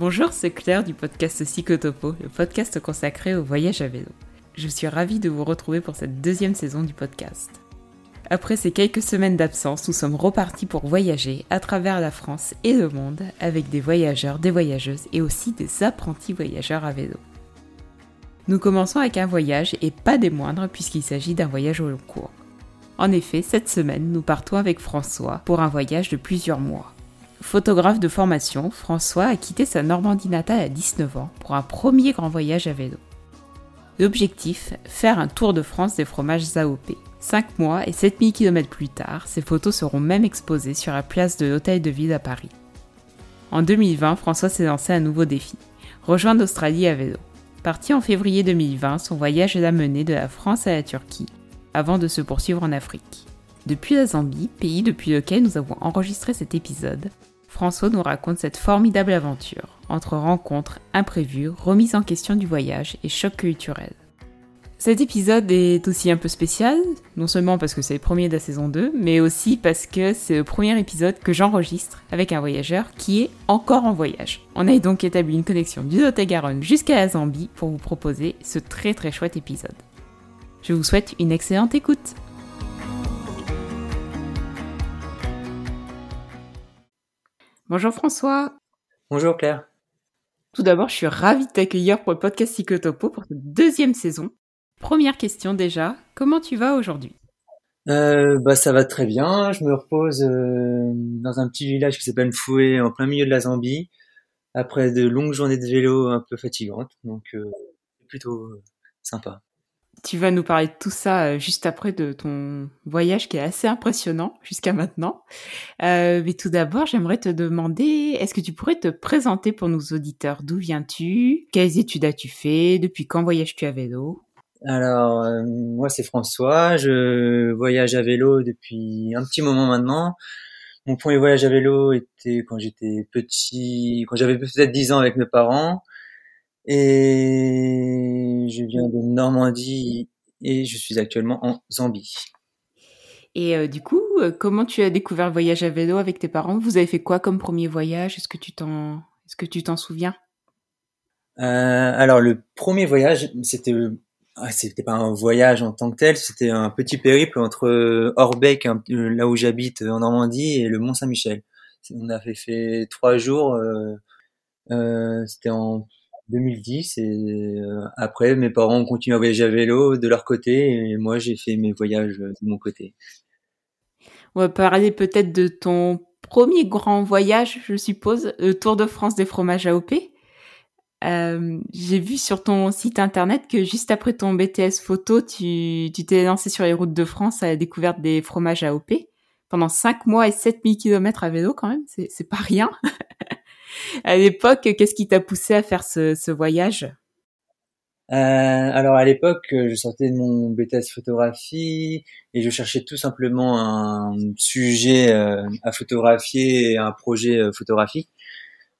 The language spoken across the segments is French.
Bonjour, c'est Claire du podcast Psychotopo, le podcast consacré au voyage à vélo. Je suis ravie de vous retrouver pour cette deuxième saison du podcast. Après ces quelques semaines d'absence, nous sommes repartis pour voyager à travers la France et le monde avec des voyageurs, des voyageuses et aussi des apprentis voyageurs à vélo. Nous commençons avec un voyage et pas des moindres puisqu'il s'agit d'un voyage au long cours. En effet, cette semaine, nous partons avec François pour un voyage de plusieurs mois. Photographe de formation, François a quitté sa Normandie natale à 19 ans pour un premier grand voyage à vélo. L'objectif, faire un tour de France des fromages AOP. 5 mois et 7000 km plus tard, ces photos seront même exposées sur la place de l'Hôtel de Ville à Paris. En 2020, François s'est lancé un nouveau défi, rejoindre l'Australie à vélo. Parti en février 2020, son voyage l'a mené de la France à la Turquie, avant de se poursuivre en Afrique. Depuis la Zambie, pays depuis lequel nous avons enregistré cet épisode, François nous raconte cette formidable aventure, entre rencontres, imprévues, remise en question du voyage et choc culturel. Cet épisode est aussi un peu spécial, non seulement parce que c'est le premier de la saison 2, mais aussi parce que c'est le premier épisode que j'enregistre avec un voyageur qui est encore en voyage. On a donc établi une connexion du Lot-et-Garonne jusqu'à la Zambie pour vous proposer ce très très chouette épisode. Je vous souhaite une excellente écoute. Bonjour François. Bonjour Claire. Tout d'abord, je suis ravie de t'accueillir pour le podcast Psychotopo pour cette deuxième saison. Première question déjà, comment tu vas aujourd'hui? Euh, bah ça va très bien. Je me repose euh, dans un petit village qui s'appelle Foué, en plein milieu de la Zambie, après de longues journées de vélo un peu fatigantes, donc euh, plutôt sympa. Tu vas nous parler de tout ça euh, juste après de ton voyage qui est assez impressionnant jusqu'à maintenant. Euh, mais tout d'abord, j'aimerais te demander, est-ce que tu pourrais te présenter pour nos auditeurs? D'où viens-tu? Quelles études as-tu fait? Depuis quand voyages-tu à vélo? Alors, euh, moi c'est François, je voyage à vélo depuis un petit moment maintenant. Mon premier voyage à vélo était quand j'étais petit, quand j'avais peut-être 10 ans avec mes parents. Et je viens de Normandie et je suis actuellement en Zambie. Et euh, du coup, euh, comment tu as découvert le voyage à vélo avec tes parents? Vous avez fait quoi comme premier voyage? Est-ce que tu t'en, est-ce que tu t'en souviens? Euh, Alors le premier voyage, c'était, ah, c'était pas un voyage en tant que tel, c'était un petit périple entre Orbeck, là où j'habite en Normandie, et le Mont Saint-Michel. On avait fait trois jours. c'était en 2010 et euh, après mes parents ont continué à voyager à vélo de leur côté et moi j'ai fait mes voyages de mon côté. On va parler peut-être de ton premier grand voyage, je suppose, le Tour de France des fromages AOP. Euh, j'ai vu sur ton site internet que juste après ton BTS photo, tu t'es lancé sur les routes de France à la découverte des fromages AOP pendant 5 mois et 7000 km à vélo quand même, c'est pas rien. À l'époque, qu'est-ce qui t'a poussé à faire ce, voyage? Euh, alors à l'époque, je sortais de mon BTS photographie et je cherchais tout simplement un sujet euh, à photographier et un projet euh, photographique.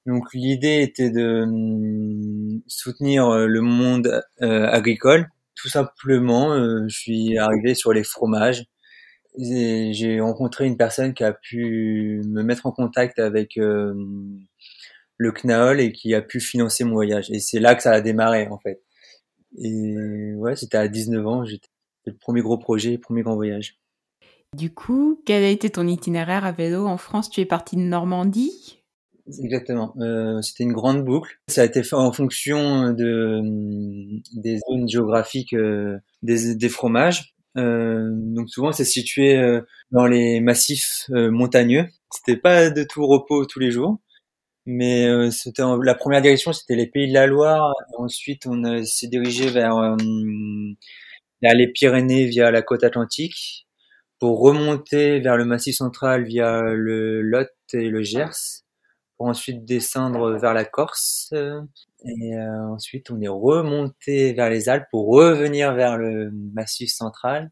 Donc l'idée était de hum, soutenir le monde agricole. Tout simplement, je suis arrivé sur les fromages. J'ai rencontré une personne qui a pu me mettre en contact avec le CNAOL et qui a pu financer mon voyage. Et c'est là que ça a démarré en fait. Et ouais, c'était à 19 ans, j'étais le premier gros projet, le premier grand voyage. Du coup, quel a été ton itinéraire à vélo en France? Tu es parti de Normandie? Exactement. Euh, c'était une grande boucle. Ça a été fait en fonction de des zones géographiques euh, des, des, fromages. Euh, donc souvent, c'est situé dans les massifs montagneux. C'était pas de tout repos tous les jours. Mais euh, c'était la première direction, c'était les Pays de la Loire. Ensuite, on s'est dirigé vers, euh, les Pyrénées via la côte atlantique pour remonter vers le Massif central via le Lot et le Gers pour ensuite descendre vers la Corse. Et euh, ensuite, on est remonté vers les Alpes pour revenir vers le Massif central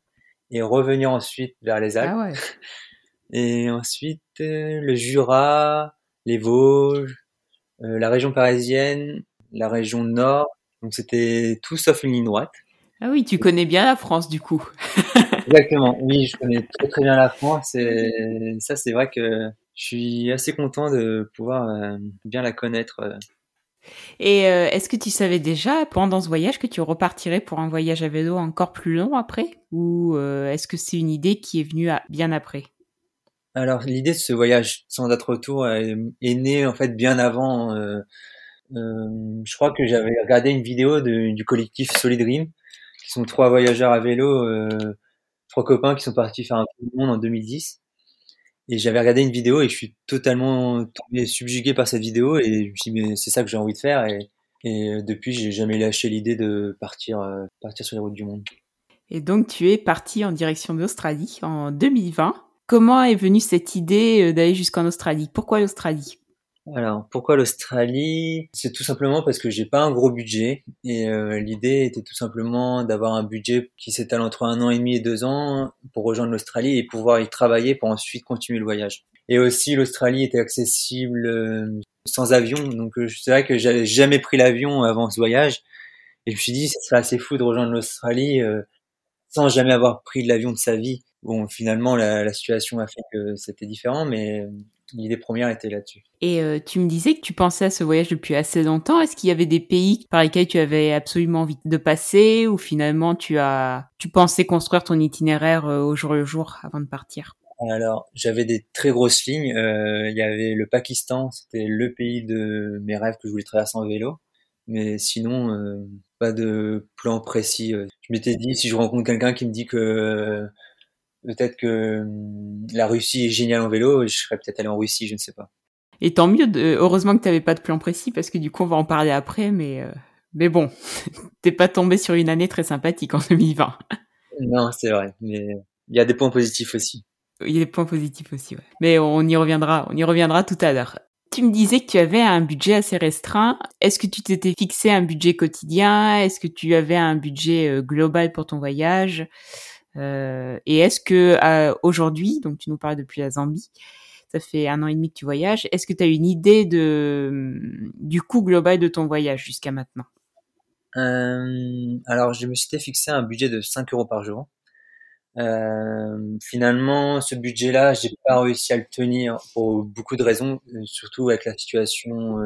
et revenir ensuite vers les Alpes. Ah ouais. Et ensuite, le Jura, les Vosges, euh, la région parisienne, la région nord. Donc c'était tout sauf une ligne droite. Ah oui, tu connais bien la France du coup. Exactement. Oui, je connais très très bien la France et ça c'est vrai que je suis assez content de pouvoir euh, bien la connaître euh, Et euh, est-ce que tu savais déjà pendant ce voyage que tu repartirais pour un voyage à vélo encore plus long après? Ou euh, est-ce que c'est une idée qui est venue bien après? Alors l'idée de ce voyage sans date retour est, née en fait bien avant. Euh, je crois que j'avais regardé une vidéo du collectif Solid Dream, qui sont trois voyageurs à vélo, trois copains qui sont partis faire un tour du monde en 2010. Et j'avais regardé une vidéo et je suis totalement subjugué par cette vidéo et je me suis dit mais c'est ça que j'ai envie de faire et, et depuis j'ai jamais lâché l'idée de partir euh, partir sur les routes du monde. Et donc tu es parti en direction de l'Australie en 2020. Comment est venue cette idée euh, d'aller jusqu'en Australie? Pourquoi l'Australie? Alors, pourquoi l'Australie? C'est tout simplement parce que j'ai pas un gros budget. Et euh, l'idée était tout simplement d'avoir un budget qui s'étale entre un an et demi et deux ans pour rejoindre l'Australie et pouvoir y travailler pour ensuite continuer le voyage. Et aussi, l'Australie était accessible euh, sans avion, donc c'est vrai que j'avais jamais pris l'avion avant ce voyage. Et je me suis dit, ce serait assez fou de rejoindre l'Australie sans jamais avoir pris l'avion de sa vie. Bon, finalement, la, la situation a fait que c'était différent, mais l'idée première était là-dessus. Et euh, tu me disais que tu pensais à ce voyage depuis assez longtemps. Est-ce qu'il y avait des pays par lesquels tu avais absolument envie de passer ou finalement tu as tu pensais construire ton itinéraire euh, au jour le jour avant de partir? Alors j'avais des très grosses lignes. Euh, il y avait le Pakistan, c'était le pays de mes rêves que je voulais traverser en vélo. Mais sinon, pas de plan précis. Je m'étais dit si je rencontre quelqu'un qui me dit que peut-être que hum, la Russie est géniale en vélo, je serais peut-être allé en Russie, je ne sais pas. Et tant mieux, heureusement que tu n'avais pas de plan précis, parce que du coup, on va en parler après, mais, euh, mais bon, t'es pas tombé sur une année très sympathique en 2020. Non, c'est vrai, mais il y a des points positifs aussi. Il y a des points positifs aussi, ouais. Mais on y reviendra, on y reviendra tout à l'heure. Tu me disais que tu avais un budget assez restreint. Est-ce que tu t'étais fixé un budget quotidien? Est-ce que tu avais un budget euh, global pour ton voyage? Euh, et est-ce que euh, aujourd'hui, donc tu nous parles depuis la Zambie, ça fait un an et demi que tu voyages, est-ce que tu as une idée de, du coût global de ton voyage jusqu'à maintenant? Euh, Alors, je me suis fixé un budget de 5 euros par jour. Finalement, ce budget-là, j'ai pas réussi à le tenir pour beaucoup de raisons, surtout avec la situation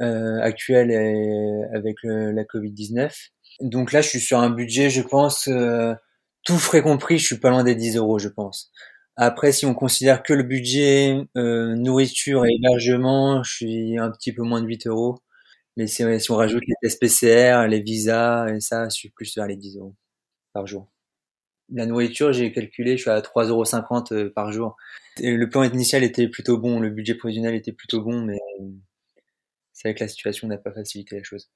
actuelle et avec la Covid-19. Donc là, je suis sur un budget, je pense, tout frais compris, je suis pas loin des 10 euros, je pense. Après, si on considère que le budget euh, nourriture et hébergement, je suis un petit peu moins de 8 euros. Mais si, on rajoute les tests PCR, les visas et ça, je suis plus vers les 10 euros par jour. La nourriture, j'ai calculé, je suis à 3,50 euros euh, par jour. Le plan initial était plutôt bon, le budget provisionnel était plutôt bon, mais c'est vrai que la situation n'a pas facilité la chose.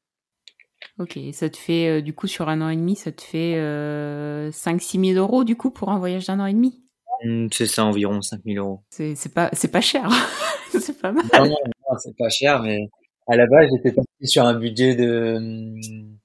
Ok, ça te fait, euh, du coup, sur un an et demi, ça te fait euh, 5-6 000 euros, du coup, pour un voyage d'un an et demi? Mmh, C'est ça, environ 5 000 euros. C'est pas, pas cher, c'est pas mal. Non, non, non c'est pas cher, mais à la base, j'étais parti sur un budget de,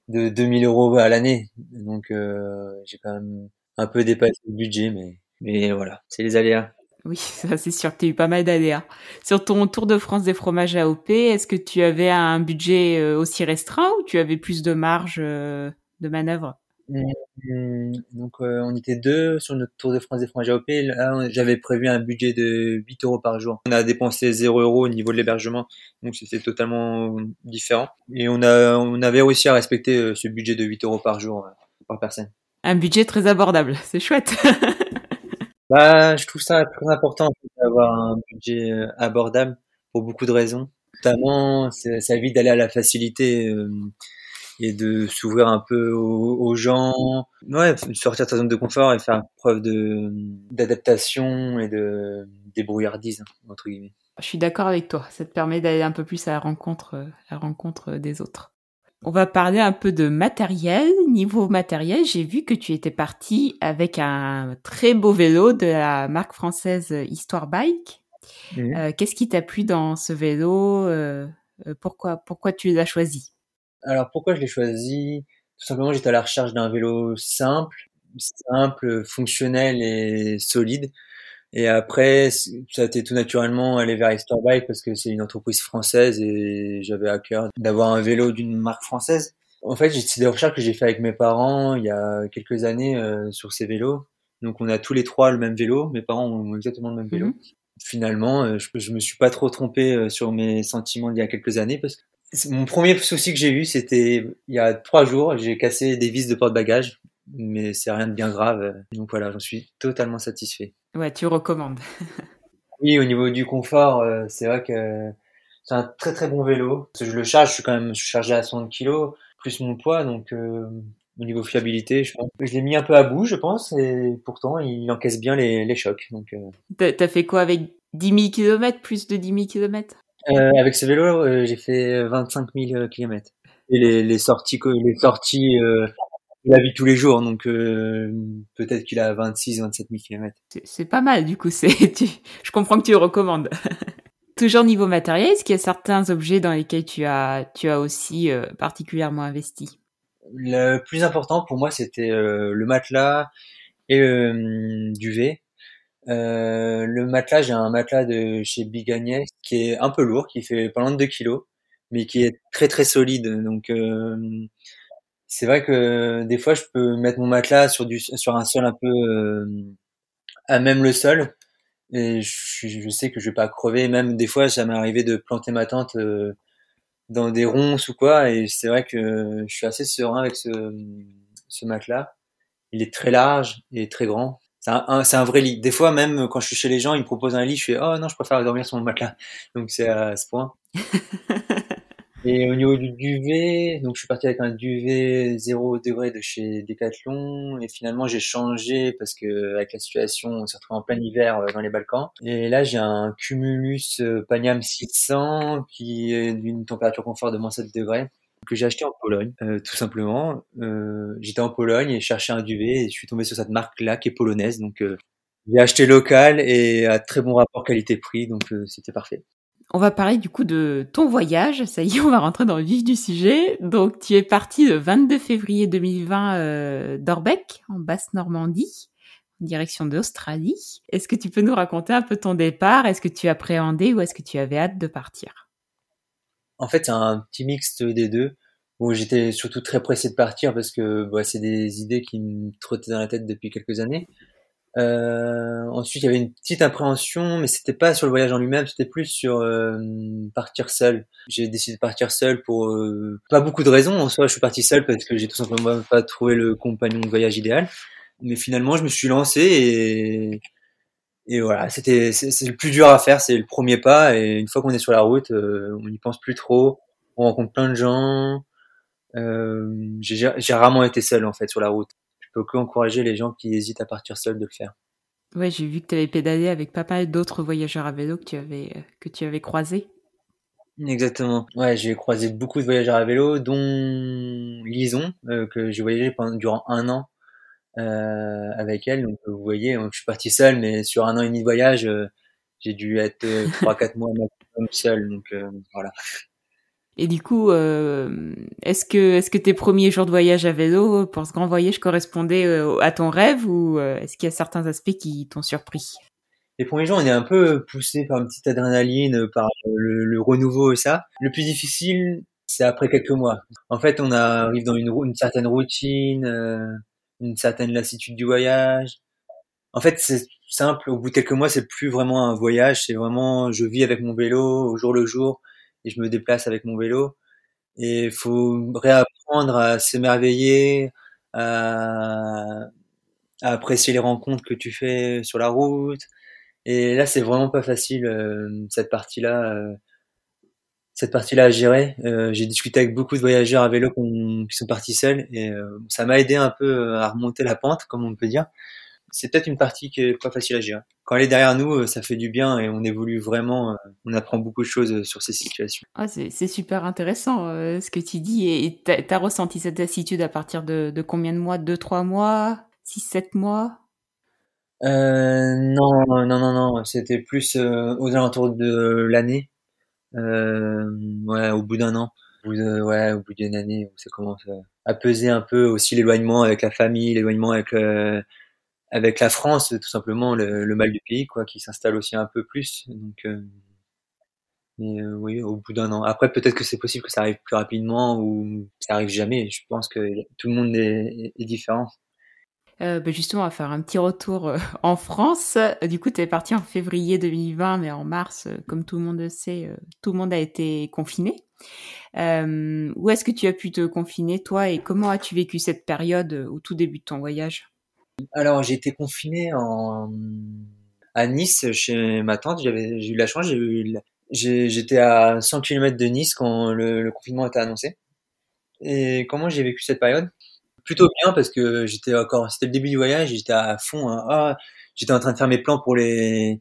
de 2 000 euros à l'année. Donc, euh, j'ai quand même un peu dépassé le budget, mais, mais voilà, c'est les aléas. Oui, ça c'est sûr que tu as eu pas mal d'aléas. Sur ton Tour de France des fromages AOP, est-ce que tu avais un budget euh, aussi restreint ou tu avais plus de marge euh, de manœuvre? Mmh, Donc euh, on était deux sur notre Tour de France des fromages AOP. Là, j'avais prévu un budget de 8 euros par jour. On a dépensé 0 euros au niveau de l'hébergement, donc c'était totalement différent. Et on a on avait réussi à respecter ce budget de 8 euros par jour par personne. Un budget très abordable, c'est chouette. Bah, je trouve ça très important d'avoir un budget euh, abordable pour beaucoup de raisons. Notamment, ça évite d'aller à la facilité euh, et de s'ouvrir un peu aux, gens. Ouais, sortir de sa zone de confort et faire preuve d'adaptation et de débrouillardise entre guillemets. Je suis d'accord avec toi. Ça te permet d'aller un peu plus à la rencontre, à la rencontre des autres. On va parler un peu de matériel. Niveau matériel, j'ai vu que tu étais parti avec un très beau vélo de la marque française Histoire Bike. Euh, qu'est-ce qui t'a plu dans ce vélo euh, euh, Pourquoi pourquoi tu l'as choisi? Alors pourquoi je l'ai choisi? Tout simplement, j'étais à la recherche d'un vélo simple, simple, fonctionnel et solide. Et après, ça a été tout naturellement aller vers Bike parce que c'est une entreprise française et j'avais à cœur d'avoir un vélo d'une marque française. En fait, c'est des recherches que j'ai fait avec mes parents il y a quelques années euh, sur ces vélos. Donc on a tous les trois le même vélo. Mes parents ont exactement le même vélo. Mhm. finalement, je, je me suis pas trop trompé sur mes sentiments d'il y a quelques années parce que mon premier souci que j'ai eu, c'était il y a trois jours, j'ai cassé des vis de porte-bagages, mais c'est rien de bien grave. Donc voilà, j'en suis totalement satisfait. Ouais, tu recommandes. oui, au niveau du confort, euh, c'est vrai que c'est un très très bon vélo. Parce que je le charge, je suis quand même chargé à 60 kg, plus mon poids, donc euh, au niveau fiabilité, je, je l'ai mis un peu à bout, je pense, et pourtant il encaisse bien les, les chocs. Donc, euh... T'as fait quoi avec 10 000 km, plus de 10 000 km euh, avec ce vélo, euh, j'ai fait 25 000 km. Et les, les sorties, les sorties, la vie tous les jours, donc euh, peut-être qu'il a 26, 27 000 km. C'est pas mal, du coup. C'est, je comprends que tu le recommandes. Toujours niveau matériel, est-ce qu'il y a certains objets dans lesquels tu as, tu as aussi euh, particulièrement investi? Le plus important pour moi, c'était le matelas et le duvet. Euh, le matelas, j'ai un matelas de chez Big Agnès qui est un peu lourd, qui fait pas loin de 2 kilos, mais qui est très très solide. Donc euh, c'est vrai que des fois je peux mettre mon matelas sur du sur un sol un peu euh, à même le sol et je, je, sais que je vais pas crever. Même des fois, ça m'est arrivé de planter ma tente euh, dans des ronces ou quoi, et c'est vrai que je suis assez serein avec ce, ce matelas. Il est très large et très grand c'est un, c'est un vrai lit. Des fois, même quand je suis chez les gens, ils me proposent un lit, je fais oh non, je préfère dormir sur mon matelas. Donc c'est à ce point. Et au niveau du duvet, donc je suis parti avec un duvet 0 degré de chez Decathlon et finalement j'ai changé parce que avec la situation, on s'est retrouvé en plein hiver euh, dans les Balkans. Et là j'ai un Cumulus euh, Paniam 600 qui est d'une température confort de moins 7 degrés que j'ai acheté en Pologne, euh, tout simplement. Euh, j'étais en Pologne et cherchais un duvet et je suis tombé sur cette marque-là qui est polonaise. Donc euh, j'ai acheté local et à très bon rapport qualité-prix, donc c'était parfait. On va parler du coup de ton voyage. Ça y est, on va rentrer dans le vif du sujet. Donc, tu es parti le 22 février 2020 euh, d'Orbeck, en Basse-Normandie, en direction d'Australie. Est-ce que tu peux nous raconter un peu ton départ? Est-ce que tu appréhendais ou est-ce que tu avais hâte de partir? En fait, c'est un petit mixte des deux. J'étais surtout très pressé de partir parce que bah, c'est des idées qui me trottaient dans la tête depuis quelques années. Euh, ensuite, il y avait une petite appréhension, mais c'était pas sur le voyage en lui-même, c'était plus sur euh, partir seul. J'ai décidé de partir seul pour euh, pas beaucoup de raisons. En soi, je suis parti seul parce que j'ai tout simplement pas trouvé le compagnon de voyage idéal. Mais finalement, je me suis lancé et et voilà, c'était c'est le plus dur à faire, c'est le premier pas. Et une fois qu'on est sur la route, euh, on n'y pense plus trop. On rencontre plein de gens. Euh, j'ai rarement été seul en fait sur la route. Peux que encourager les gens qui hésitent à partir seuls de le faire. Ouais, j'ai vu que tu avais pédalé avec pas mal d'autres voyageurs à vélo que tu avais que tu avais croisés. Exactement. Ouais, j'ai croisé beaucoup de voyageurs à vélo, dont Lison, euh, que j'ai voyagé pendant durant un an euh, avec elle. Donc vous voyez, je suis parti seul, mais sur un an et demi de voyage, euh, j'ai dû être euh, trois quatre mois maximum seul. Donc voilà. Et du coup, est-ce que est-ce que tes premiers jours de voyage à vélo pour ce grand voyage correspondaient à ton rêve ou est-ce qu'il y a certains aspects qui t'ont surpris? Les premiers jours, on est un peu poussé par une petite adrénaline, par le, renouveau et ça. Le plus difficile, c'est après quelques mois. En fait, on arrive dans une, une certaine routine, une certaine lassitude du voyage. En fait, c'est simple. Au bout de quelques mois, c'est plus vraiment un voyage. C'est vraiment, je vis avec mon vélo au jour le jour et je me déplace avec mon vélo. Et il faut réapprendre à s'émerveiller, à, à, apprécier les rencontres que tu fais sur la route. Et là, c'est vraiment pas facile, euh, cette partie-là. Euh, cette partie-là à gérer. Euh, j'ai discuté avec beaucoup de voyageurs à vélo qui sont partis seuls et euh, ça m'a aidé un peu à remonter la pente, comme on peut dire. C'est peut-être une partie qui est pas facile à gérer. Quand elle est derrière nous, ça fait du bien et on évolue vraiment. On apprend beaucoup de choses sur ces situations. Ah, c'est super intéressant ce que tu dis. Et t'as as ressenti cette lassitude à partir de, de combien de mois? Deux, trois mois? Six, sept mois? Euh, non, non, non, non. C'était plus aux alentours de l'année. Euh, ouais, au bout d'un an, au bout de, ouais, au bout d'une année, ça commence à peser un peu aussi l'éloignement avec la famille, l'éloignement avec euh, avec la France, tout simplement le, mal du pays, quoi, qui s'installe aussi un peu plus. Donc, euh, mais euh, oui, au bout d'un an. Après, peut-être que c'est possible que ça arrive plus rapidement ou ça arrive jamais. Je pense que tout le monde est, différent. Euh, bah, justement, on va faire un petit retour euh, en France. Du coup, tu es parti en février 2020, mais en mars, comme tout le monde le sait, tout le monde a été confiné. où est-ce que tu as pu te confiner, toi, et comment as-tu vécu cette période au tout début de ton voyage? Alors, j'ai été confiné en... à Nice chez ma tante. J'avais, j'ai eu la chance, j'étais à 100 km de Nice quand le, le confinement était annoncé. Et comment j'ai vécu cette période? Plutôt bien parce que j'étais encore, c'était le début du voyage, j'étais à fond. Hein. Ah, j'étais en train de faire mes plans pour les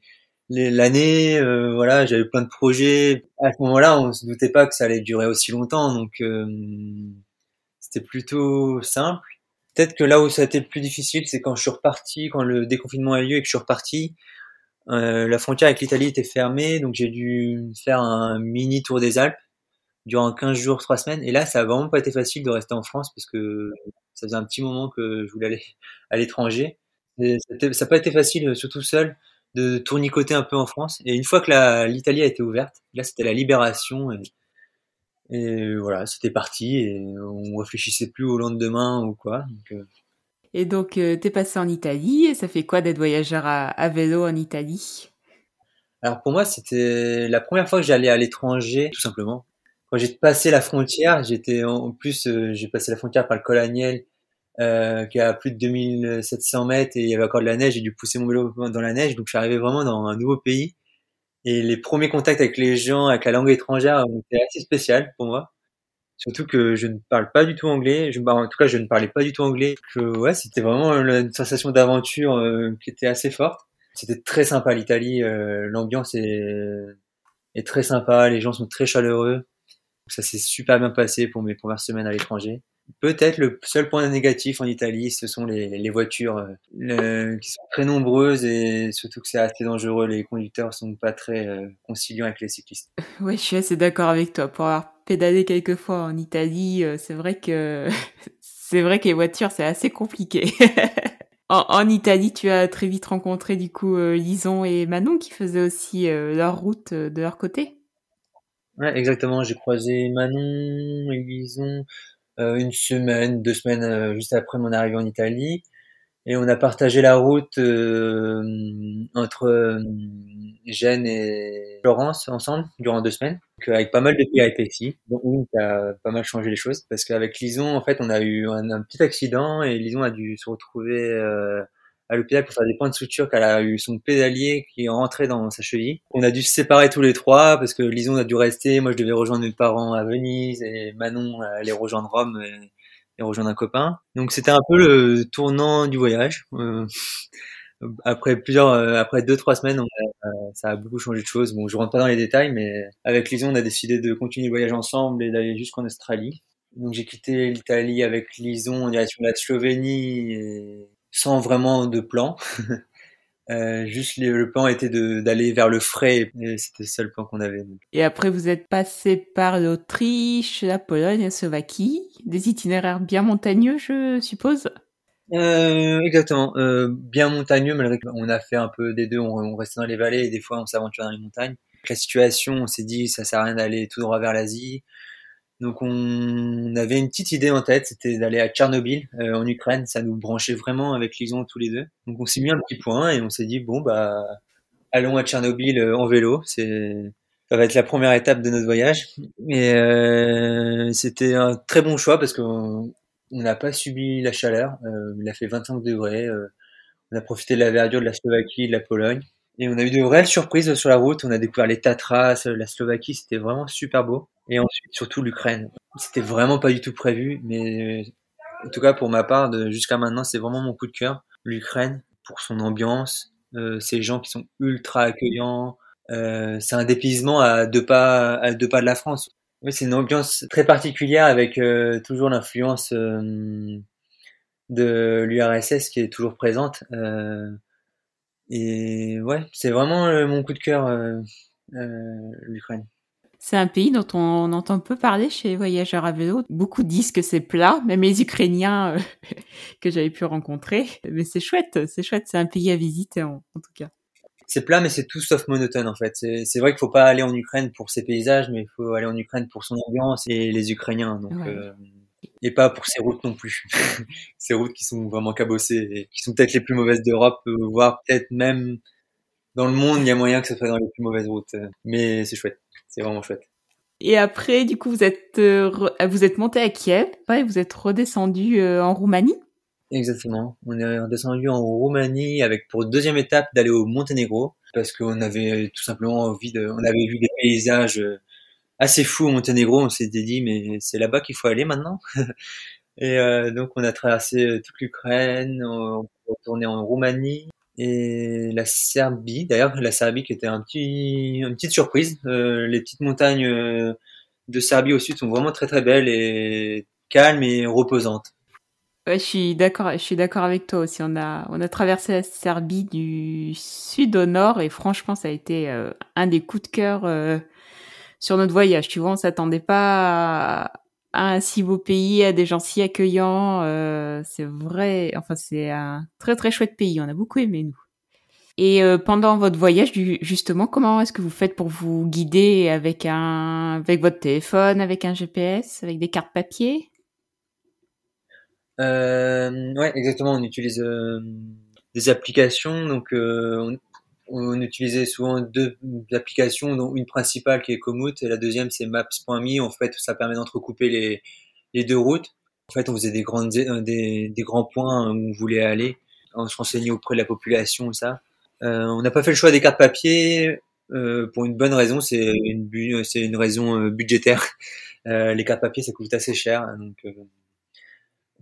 l'année, euh, voilà, j'avais plein de projets. À ce moment-là, on se doutait pas que ça allait durer aussi longtemps, donc euh, c'était plutôt simple. Peut-être que là où ça a été le plus difficile, c'est quand je suis reparti, quand le déconfinement a eu lieu et que je suis reparti. Euh, la frontière avec l'Italie était fermée, donc j'ai dû faire un mini tour des Alpes durant 15 jours, 3 semaines. Et là, ça a vraiment pas été facile de rester en France parce que ça faisait un petit moment que je voulais aller à l'étranger. Ça n'a pas été facile, surtout seul, de tournicoter un peu en France. Et une fois que l'Italie a été ouverte, là, c'était la libération. Et voilà, c'était parti. Et on réfléchissait plus au lendemain ou quoi. Donc, euh. Et donc, euh, tu es passé en Italie. Et ça fait quoi d'être voyageur à, à vélo en Italie? Alors pour moi, c'était la première fois que j'allais à l'étranger, tout simplement quand j'ai passé la frontière, j'étais en plus, euh, j'ai passé la frontière par le col Agnel, euh, qui est à plus de 2700 mètres et il y avait encore de la neige. J'ai dû pousser mon vélo dans la neige, donc je suis arrivé vraiment dans un nouveau pays. Et les premiers contacts avec les gens, avec la langue étrangère, étaient assez spécial pour moi. Surtout que je ne parle pas du tout anglais. Bah, en tout cas, je ne parlais pas du tout anglais. Que, ouais, c'était vraiment une sensation d'aventure euh, qui était assez forte. C'était très sympa l'Italie. Euh, L'ambiance est très sympa. Les gens sont très chaleureux. Ça s'est super bien passé pour mes premières semaines à l'étranger. Peut-être le seul point négatif en Italie, ce sont les, voitures euh, qui sont très nombreuses et surtout que c'est assez dangereux. Les conducteurs sont pas très euh, conciliants avec les cyclistes. Oui, je suis assez d'accord avec toi. Pour avoir pédalé quelques fois en Italie, euh, c'est vrai que c'est vrai que les voitures c'est assez compliqué. en, en, Italie, tu as très vite rencontré du coup Lison et Manon qui faisaient aussi leur route de leur côté. Ouais, exactement. J'ai croisé Manon et Lison euh, une semaine, deux semaines euh, juste après mon arrivée en Italie. Et on a partagé la route euh, entre euh, Gênes et Florence ensemble durant deux semaines, donc, avec pas mal de péripéties, dont une qui a pas mal changé les choses. Parce qu'avec Lison, en fait, on a eu un, un, petit accident et Lison a dû se retrouver à l'hôpital pour faire des points de suture qu'elle a eu son pédalier qui est rentré dans sa cheville. On a dû se séparer tous les trois parce que Lison a dû rester. Moi, je devais rejoindre mes parents à Venise et Manon allait rejoindre Rome et, rejoindre un copain. Donc, c'était un peu le tournant du voyage. Euh, après plusieurs, euh, après deux trois semaines, euh, ça a beaucoup changé de choses. Bon, je rentre pas dans les détails, mais avec Lison, on a décidé de continuer le voyage ensemble et d'aller jusqu'en Australie. Donc j'ai quitté l'Italie avec Lison en direction de la Slovénie et sans vraiment de plan. Euh, juste le, plan était d'aller vers le frais et c'était le seul plan qu'on avait. Et après, vous êtes passé par l'Autriche, la Pologne, la Slovaquie, des itinéraires bien montagneux, je suppose? Euh, exactement, euh, bien montagneux malgré qu'on a fait un peu des deux, on, on restait dans les vallées et des fois on s'aventure dans les montagnes. La situation, on s'est dit ça sert à rien d'aller tout droit vers l'Asie. Donc on avait une petite idée en tête, c'était d'aller à Tchernobyl euh, en Ukraine. Ça nous branchait vraiment avec Lison tous les deux. Donc on s'est mis un petit point et on s'est dit bon bah allons à Tchernobyl euh, en vélo. C'est ça va être la première étape de notre voyage. Et euh, c'était un très bon choix parce qu'on n'a pas subi la chaleur. il a fait 25 degrés. on a profité de la verdure de la Slovaquie, de la Pologne. Et on a eu de réelles surprises sur la route. On a découvert les Tatras, la Slovaquie, c'était vraiment super beau. Et ensuite, surtout l'Ukraine. C'était vraiment pas du tout prévu, mais en tout cas pour ma part, jusqu'à maintenant, c'est vraiment mon coup de cœur. L'Ukraine, pour son ambiance, euh, ces gens qui sont ultra accueillants. Euh, c'est un dépaysement à deux pas, à deux pas de la France. Oui, c'est une ambiance très particulière avec euh, toujours l'influence euh, de l'URSS qui est toujours présente. Euh, et ouais, c'est vraiment euh, mon coup de cœur, l'Ukraine. C'est un pays dont on entend peu parler chez Voyageurs à vélo. Beaucoup disent que c'est plat, même les Ukrainiens que j'avais pu rencontrer. Mais c'est chouette, c'est chouette, c'est un pays à visiter en, tout cas. C'est plat, mais c'est tout sauf monotone en fait. C'est vrai qu'il faut pas aller en Ukraine pour ses paysages, mais il faut aller en Ukraine pour son ambiance et les Ukrainiens. Donc, et pas pour ces routes non plus. ces routes qui sont vraiment cabossées et qui sont peut-être les plus mauvaises d'Europe, voire peut-être même dans le monde, il y a moyen que ce soit dans les plus mauvaises routes. Mais c'est chouette, c'est vraiment chouette. Et après, du coup, vous êtes vous êtes monté à Kiev, et vous êtes redescendu en Roumanie. Exactement. On est redescendu en Roumanie avec pour deuxième étape d'aller au Monténégro parce qu'on avait tout simplement envie de, on avait vu des paysages euh, assez fous au Monténégro. On s'était dit mais c'est là-bas qu'il faut aller maintenant. et euh, donc on a traversé euh, toute l'Ukraine, on retourné en Roumanie et la Serbie. D'ailleurs la Serbie qui était un petit, une petite surprise. les petites montagnes de Serbie au sud sont vraiment très très belles et calmes et reposantes. Ouais, je suis d'accord, je suis d'accord avec toi aussi. On a, on a traversé la Serbie du sud au nord et franchement, ça a été euh, un des coups de cœur euh, sur notre voyage. Tu vois, on s'attendait pas à, un si beau pays, à des gens si accueillants. Euh, c'est vrai, enfin, c'est un très très chouette pays. On a beaucoup aimé nous. Et pendant votre voyage, justement, comment est-ce que vous faites pour vous guider avec un, avec votre téléphone, avec un GPS, avec des cartes papier? Euh, ouais, exactement. On utilise euh, des applications. Donc, euh, on, utilisait souvent deux applications, dont une principale qui est Komoot et la deuxième c'est Maps.me. En fait, ça permet d'entrecouper les, les deux routes. En fait, on faisait des, grandes, des, des grands points où on voulait aller. On se renseignait auprès de la population, ça. Euh, on n'a pas fait le choix des cartes papier euh, pour une bonne raison, c'est une, c'est une raison budgétaire. les cartes papier, ça coûte assez cher, donc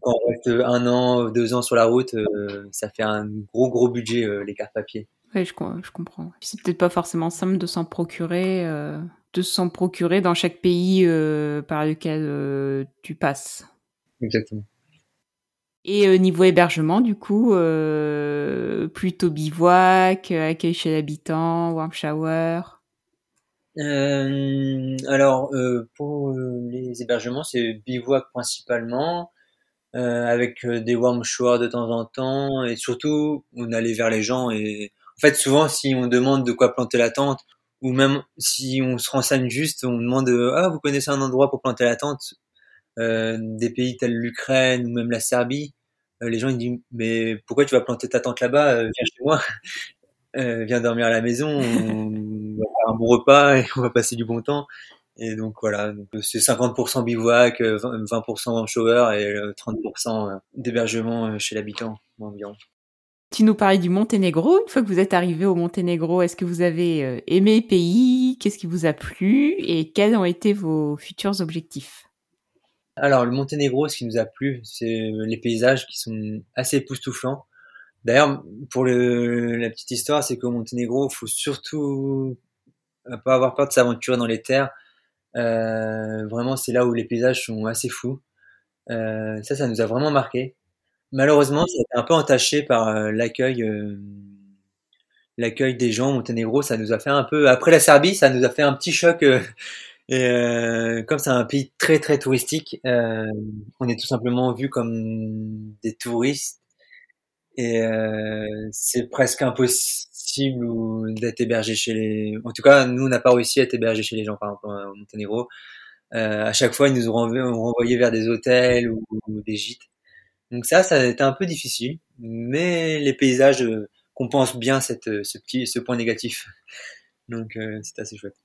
quand on reste un an, deux ans sur la route, euh, ça fait un gros gros budget euh, les cartes papier. Oui, je, je comprends. C'est peut-être pas forcément simple de s'en procurer, euh, de s'en procurer dans chaque pays par lequel tu passes. Exactement. Et niveau hébergement, du coup, plutôt bivouac, accueil chez l'habitant, warm shower. alors, pour les hébergements, c'est bivouac principalement. Euh, avec euh, des warm showers de temps en temps et surtout on allait vers les gens et en fait souvent si on demande de quoi planter la tente ou même si on se renseigne juste on demande euh, ah vous connaissez un endroit pour planter la tente euh, des pays tels l'Ukraine ou même la Serbie les gens ils disent mais pourquoi tu vas planter ta tente là-bas viens chez moi. Viens dormir à la maison on va faire un bon repas et on va passer du bon temps et donc voilà, c'est 50% bivouac, 20% shower et 30% euh, d'hébergement euh, chez l'habitant environ. Tu nous parlais du Monténégro. Une fois que vous êtes arrivé au Monténégro, est-ce que vous avez euh, aimé le pays? Qu'est-ce qui vous a plu? Et quels ont été vos futurs objectifs? Alors, le Monténégro, ce qui nous a plu, c'est les paysages qui sont assez époustouflants. D'ailleurs, pour la petite histoire, c'est qu'au Monténégro, il faut surtout pas avoir peur de s'aventurer dans les terres euh, vraiment, c'est là où les paysages sont assez fous. Euh, ça, ça nous a vraiment marqué. Malheureusement, ça a été un peu entaché par euh, l'accueil, l'accueil des gens au Monténégro. Ça nous a fait un peu, après la Serbie, ça nous a fait un petit choc. et comme c'est un pays très très touristique, on est tout simplement vu comme des touristes et c'est presque impossible d'être hébergé chez les. En tout cas, nous, on n'a pas réussi à être hébergé chez les gens, par exemple, au Monténégro. Euh, à chaque fois, ils nous ont renvoyé vers des hôtels ou, des gîtes. Donc ça, ça a été un peu difficile, mais les paysages euh, compensent bien cette, euh, ce petit, ce point négatif. Donc euh, c'est assez chouette.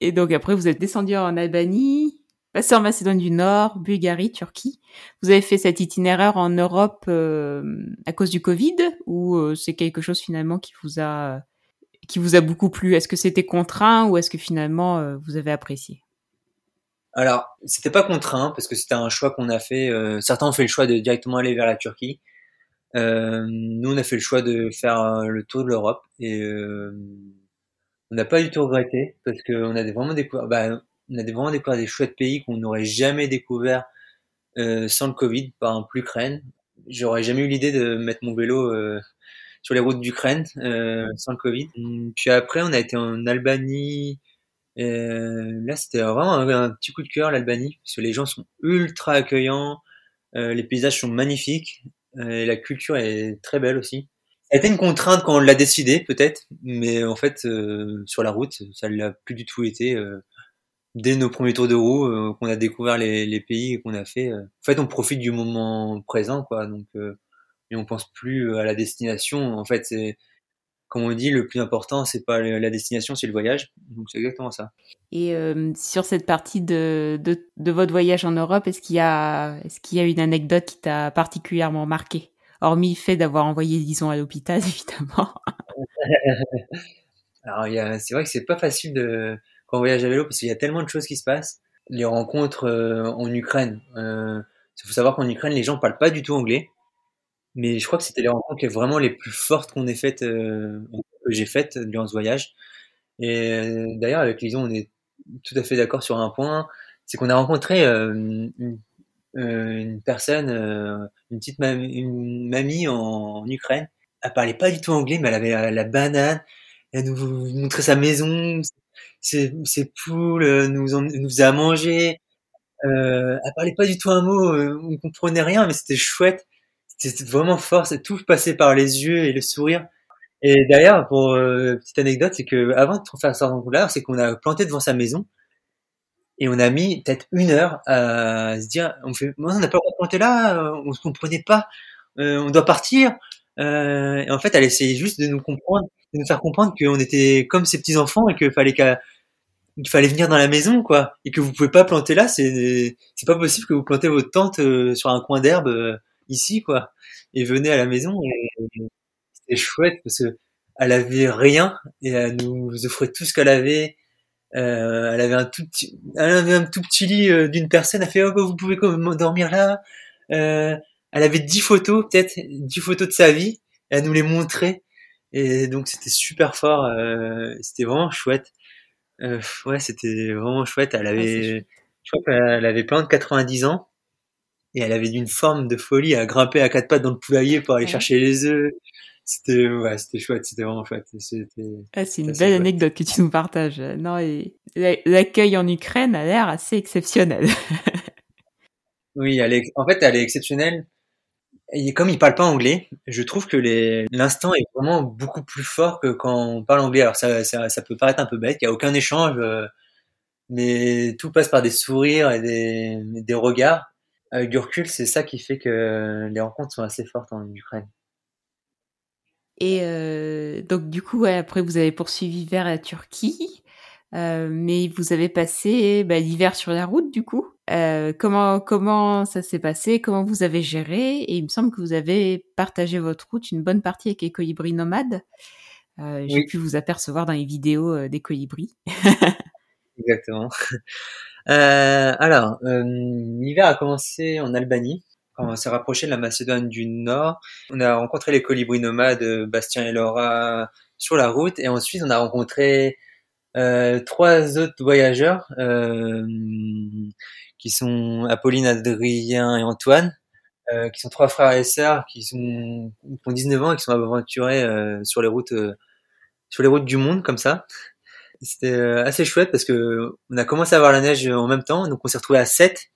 Et donc après, vous êtes descendu en Albanie, passé en Macédoine du Nord, Bulgarie, Turquie. Vous avez fait cet itinéraire en Europe euh, à cause du Covid ou euh, c'est quelque chose finalement qui vous a qui vous a beaucoup plu? Est-ce que c'était contraint ou est-ce que finalement euh, vous avez apprécié? Alors, c'était pas contraint parce que c'était un choix qu'on a fait. certains ont fait le choix de directement aller vers la Turquie. nous, on a fait le choix de faire le tour de l'Europe et on n'a pas du tout regretté parce qu'on a vraiment découvert. Bah, on a vraiment découvert des chouettes pays qu'on n'aurait jamais découvert euh, sans le Covid, par exemple l'Ukraine. J'aurais jamais eu l'idée de mettre mon vélo euh, sur les routes d'Ukraine euh, sans le Covid. Puis après, on a été en Albanie. Là, c'était vraiment un, petit coup de cœur l'Albanie, parce que les gens sont ultra accueillants, les paysages sont magnifiques, et la culture est très belle aussi. Ça a été une contrainte quand on l'a décidé, peut-être, mais en fait, sur la route, ça l'a plus du tout été. dès nos premiers tours de roue, euh, qu'on a découvert les, les pays qu'on a fait. Euh. En fait, on profite du moment présent, quoi. Donc, euh, et on pense plus à la destination. En fait, c'est comme on dit, le plus important, c'est pas la destination, c'est le voyage. Donc, c'est exactement ça. Et sur cette partie de, de, de, votre voyage en Europe, est-ce qu'il y a, est-ce qu'il y a une anecdote qui t'a particulièrement marqué, hormis le fait d'avoir envoyé, disons, à l'hôpital, évidemment. Alors, c'est vrai que c'est pas facile de quand on voyage à vélo parce qu'il y a tellement de choses qui se passent. Les rencontres euh, en Ukraine. Euh, il faut savoir qu'en Ukraine, les gens parlent pas du tout anglais. Mais je crois que c'était les rencontres vraiment les plus fortes qu'on ait faites, euh, que j'ai faites durant ce voyage. Et euh, d'ailleurs, avec Lison, on est tout à fait d'accord sur un point, c'est qu'on a rencontré une, une, personne, une petite mamie, une mamie en, en, Ukraine. Elle parlait pas du tout anglais, mais elle avait la, banane. Elle nous montrait sa maison, ses, ses poules, euh, nous, nous a mangé. Euh, elle parlait pas du tout un mot, euh, on comprenait rien, mais c'était chouette. C'était vraiment fort, c'est tout passé par les yeux et le sourire. Et d'ailleurs, pour euh, petite anecdote, c'est que avant de faire ça là, c'est qu'on a planté devant sa maison et on a mis peut-être une heure à se dire, on fait, on n'a pas le droit de planter là, euh, on se comprenait pas, on doit partir. et en fait, elle essayait juste de nous comprendre de nous faire comprendre qu'on était comme ces petits enfants et qu'il fallait qu'il fallait venir dans la maison quoi et que vous pouvez pas planter là c'est c'est pas possible que vous plantez votre tente euh, sur un coin d'herbe euh, ici quoi. Et venez à la maison et, c'était chouette parce que elle avait rien et elle nous offrait tout ce qu'elle avait. Euh, elle avait un tout petit elle avait un tout petit lit euh, d'une personne. Elle fait oh, vous pouvez dormir là. Elle avait dix photos peut-être dix photos de sa vie. Elle nous les montrait. Et donc c'était super fort, euh, c'était vraiment chouette. Euh, ouais, c'était vraiment chouette. Elle avait, je crois qu'elle avait plein de 90 ans et elle avait d'une forme de folie à grimper à quatre pattes dans le poulailler pour aller chercher les œufs. C'était ouais, c'était chouette, c'était vraiment chouette. Ah, c'est une belle anecdote que tu nous partages. Non, et l'accueil en Ukraine a l'air assez exceptionnel. oui, elle est, en fait, elle est exceptionnelle et comme il parle pas anglais, je trouve que l'instant est vraiment beaucoup plus fort que quand on parle anglais. Alors ça, ça, ça peut paraître un peu bête, il y a aucun échange, euh, mais tout passe par des sourires et des, des regards. Avec du recul, c'est ça qui fait que les rencontres sont assez fortes en Ukraine. Et euh, donc du coup, ouais, après vous avez poursuivi vers la Turquie, euh, mais vous avez passé bah, l'hiver sur la route du coup. Euh, comment comment ça s'est passé? Comment vous avez géré? Et il me semble que vous avez partagé votre route une bonne partie avec les colibris nomades. J'ai pu vous apercevoir dans les vidéos des colibris. Exactement. Euh, alors, euh, l'hiver a commencé en Albanie. Quand on s'est rapproché de la Macédoine du Nord, on a rencontré les colibris nomades Bastien et Laura sur la route, et ensuite on a rencontré trois autres voyageurs qui sont Apolline, Adrien et Antoine, euh, qui sont trois frères et sœurs, qui sont qui ont 19 ans et qui sont aventurés euh, sur les routes euh, sur les routes du monde comme ça. C'était euh, assez chouette parce que on a commencé à voir la neige en même temps, donc on s'est retrouvé à 7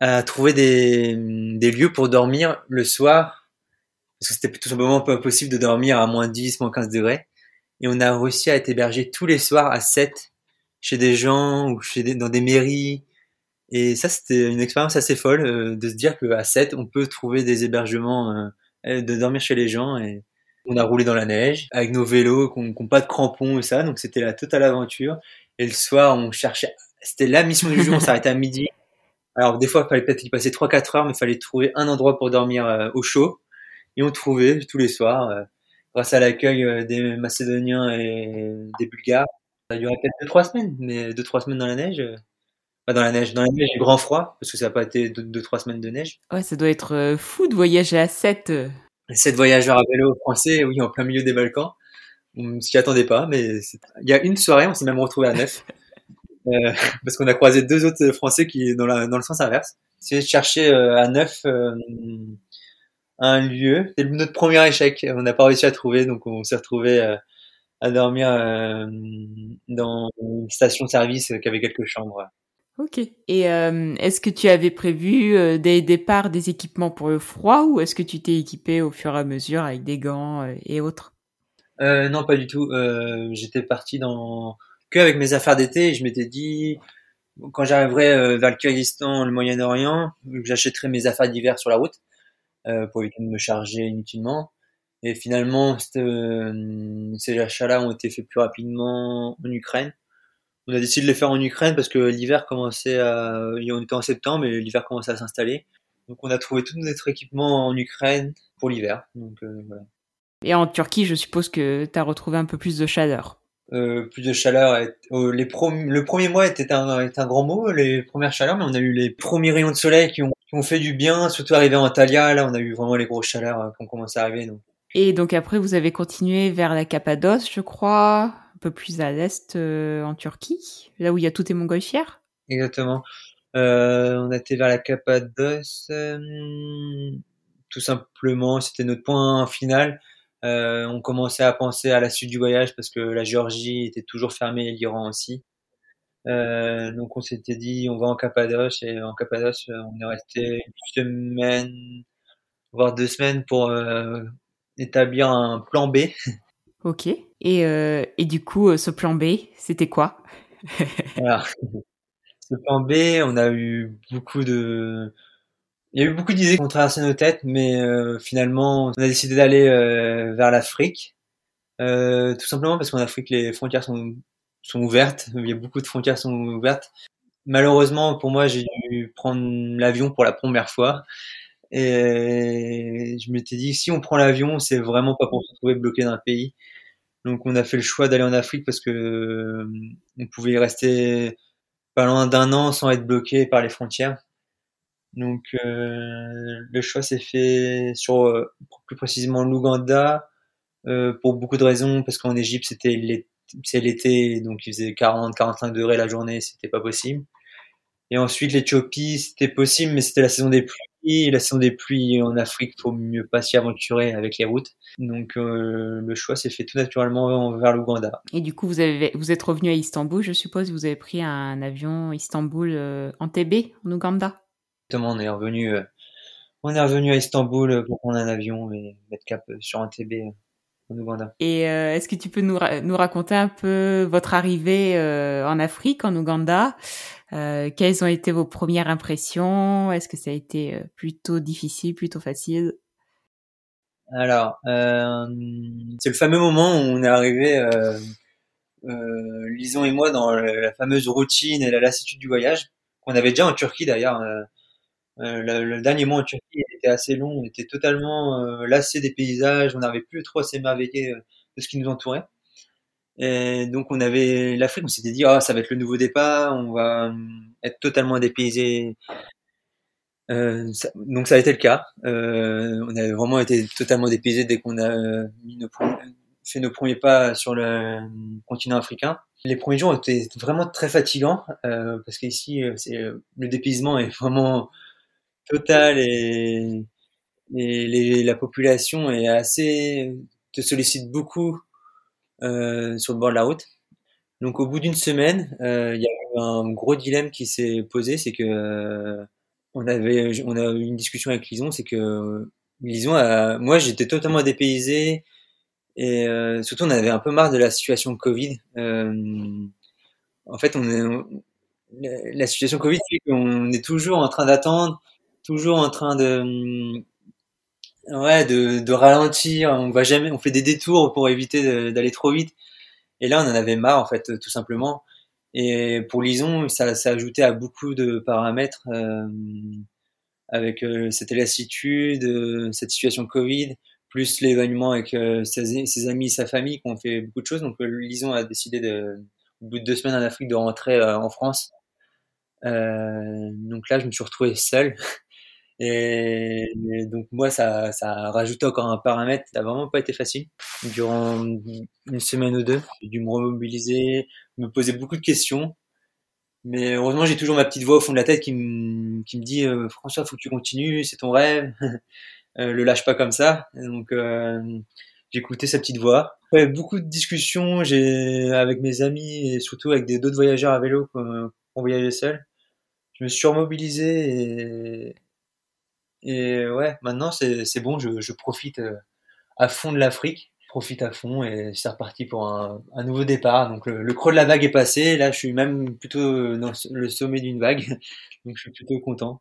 à trouver des, des lieux pour dormir le soir parce que c'était tout simplement pas possible de dormir à moins 10, moins 15 degrés. Et on a réussi à être hébergé tous les soirs à 7 chez des gens ou chez des, dans des mairies et ça, c'était une expérience assez folle euh, de se dire qu'à 7, on peut trouver des hébergements, euh, de dormir chez les gens. Et on a roulé dans la neige avec nos vélos qui n'ont pas de crampons et ça. Donc c'était la totale aventure. Et le soir, on cherchait. C'était la mission du jour. On s'arrêtait à midi. Alors des fois, il fallait peut-être y passer 3-4 heures, mais il fallait trouver un endroit pour dormir euh, au chaud. Et on trouvait tous les soirs, grâce à l'accueil des Macédoniens et des Bulgares. Ça duré peut-être 2-3 semaines, mais 2-3 semaines dans la neige. Pas dans la neige. Dans la neige, grand froid, parce que ça n'a pas été 2-3 semaines de neige. Ouais, ça doit être euh, fou de voyager à 7. 7 voyageurs à vélo français, oui, en plein milieu des Balkans. On s'y attendait pas, mais il y a une soirée, on s'est même retrouvé à 9. euh, parce qu'on a croisé deux autres Français qui dans, la, dans le sens inverse. C'est chercher euh, à 9 euh, un lieu. C'est notre premier échec. On n'a pas réussi à trouver, donc on s'est retrouvé à dormir dans une station-service qui avait quelques chambres. Ok. Et euh, est-ce que tu avais prévu euh, des départs, des équipements pour le froid ou est-ce que tu t'es équipé au fur et à mesure avec des gants euh, et autres? Euh, Non, pas du tout. J'étais parti dans que avec mes affaires d'été. Je m'étais dit, quand j'arriverai vers le Kyrgyzstan, le Moyen-Orient, j'achèterai mes affaires d'hiver sur la route pour éviter de me charger inutilement. Et finalement, ces achats-là ont été faits plus rapidement en Ukraine. On a décidé de les faire en Ukraine parce que l'hiver commençait à, on était en septembre et l'hiver commençait à s'installer. Donc on a trouvé tout notre équipement en Ukraine pour l'hiver. Donc voilà. Et en Turquie, je suppose que tu as retrouvé un peu plus de chaleur. Euh, plus de chaleur. Oh, les le premier mois était un, un, grand mot, les premières chaleurs, mais on a eu les premiers rayons de soleil qui ont, qui ont fait du bien, surtout arrivé en Antalya. Là, on a eu vraiment les grosses chaleurs euh, qui ont commencé à arriver. Donc. Et donc après, vous avez continué vers la Cappadoce, je crois, plus à l'est euh, en Turquie, là où il y a toutes les montgolfières. Exactement. Euh, on a été vers la Cappadoce, tout simplement, c'était notre point final. Euh, on commençait à penser à la suite du voyage parce que la Géorgie était toujours fermée et l'Iran aussi. Euh, donc on s'était dit on va en Cappadoce et en Cappadoce on est resté une semaine voire deux semaines pour euh, établir un plan B. Ok. Et, et du coup ce plan B c'était quoi? Ce plan B on a eu beaucoup de il y a eu beaucoup d'idées qui ont traversé nos têtes, mais euh, finalement, on a décidé d'aller euh, vers l'Afrique. Euh, tout simplement parce qu'en Afrique, les frontières sont, sont ouvertes. Il y a beaucoup de frontières sont ouvertes. Malheureusement, pour moi, j'ai dû prendre l'avion pour la première fois. Et je m'étais dit, si on prend l'avion, c'est vraiment pas pour se retrouver bloqué dans un pays. Donc, on a fait le choix d'aller en Afrique parce que on pouvait y rester pas loin d'un an sans être bloqué par les frontières. Donc euh, le choix s'est fait sur euh, plus précisément l'Ouganda euh, pour beaucoup de raisons parce qu'en Égypte c'était c'est l'été donc il faisait 40 45 degrés la journée c'était pas possible et ensuite l'Éthiopie c'était possible mais c'était la saison des pluies la saison des pluies en Afrique faut mieux pas s'y aventurer avec les routes. Donc le choix s'est fait tout naturellement vers l'Ouganda. Et du coup vous avez vous êtes revenu à Istanbul je suppose. Vous avez pris un avion Istanbul en TB en Ouganda? On est revenu, euh, on est revenu à Istanbul pour prendre un avion et mettre cap euh, sur un TB euh, en Ouganda. Et est-ce que tu peux nous, nous raconter un peu votre arrivée en Afrique, en Ouganda? Quelles ont été vos premières impressions? Est-ce que ça a été plutôt difficile, plutôt facile? Alors, c'est le fameux moment où on est arrivé, euh, Lison et moi, dans la fameuse routine et la lassitude du voyage qu'on avait déjà en Turquie d'ailleurs. Euh, le, dernier mois en Turquie était assez long, on était totalement euh, lassé des paysages, on n'arrivait plus trop à s'émerveiller euh, de ce qui nous entourait. Et donc on avait l'Afrique, on s'était dit ah ça va être le nouveau départ, on va être totalement dépaysé. Donc ça a été le cas. On a vraiment été totalement dépaysé dès qu'on a fait nos premiers pas sur le continent africain. Les premiers jours étaient vraiment très fatigants parce qu'ici le dépaysement est vraiment total et, et la population est assez te sollicite beaucoup euh, sur le bord de la route. Donc au bout d'une semaine, euh, il y a eu un gros dilemme qui s'est posé, c'est que euh, on avait on a eu une discussion avec Lison, c'est que Lison a, moi j'étais totalement dépaysé et euh, surtout on avait un peu marre de la situation Covid. en fait, on est, la situation Covid fait qu'on est toujours en train d'attendre toujours en train de ouais de, de, ralentir. On va jamais on fait des détours pour éviter d'aller trop vite. Et là on en avait marre en fait tout simplement. Et pour Lison ça, ça ajoutait à beaucoup de paramètres euh, avec euh, cette lassitude euh, cette situation Covid plus l'événement avec euh, ses, ses, amis sa famille qui ont fait beaucoup de choses. Donc Lison a décidé de au bout de deux semaines en Afrique de rentrer en France. Donc là je me suis retrouvé seul Et, donc moi, ça, ça a rajouté encore un paramètre. Ça n'a vraiment pas été facile. Durant une semaine ou deux, j'ai dû me remobiliser, me poser beaucoup de questions. Mais heureusement, j'ai toujours ma petite voix au fond de la tête qui me, qui me dit euh, François, faut que tu continues, c'est ton rêve, euh, le lâche pas comme ça. donc euh, écouté sa petite voix. Ouais, beaucoup de discussions avec mes amis et surtout avec d'autres voyageurs à vélo qui ont voyagé seul. Je me suis remobilisé et, et ouais, maintenant c'est bon, je, je profite euh, à fond de l'Afrique. profite à fond et c'est reparti pour un, un nouveau départ. Donc le, creux de la vague est passé. Là, je suis même plutôt dans le sommet d'une vague, donc je suis plutôt content.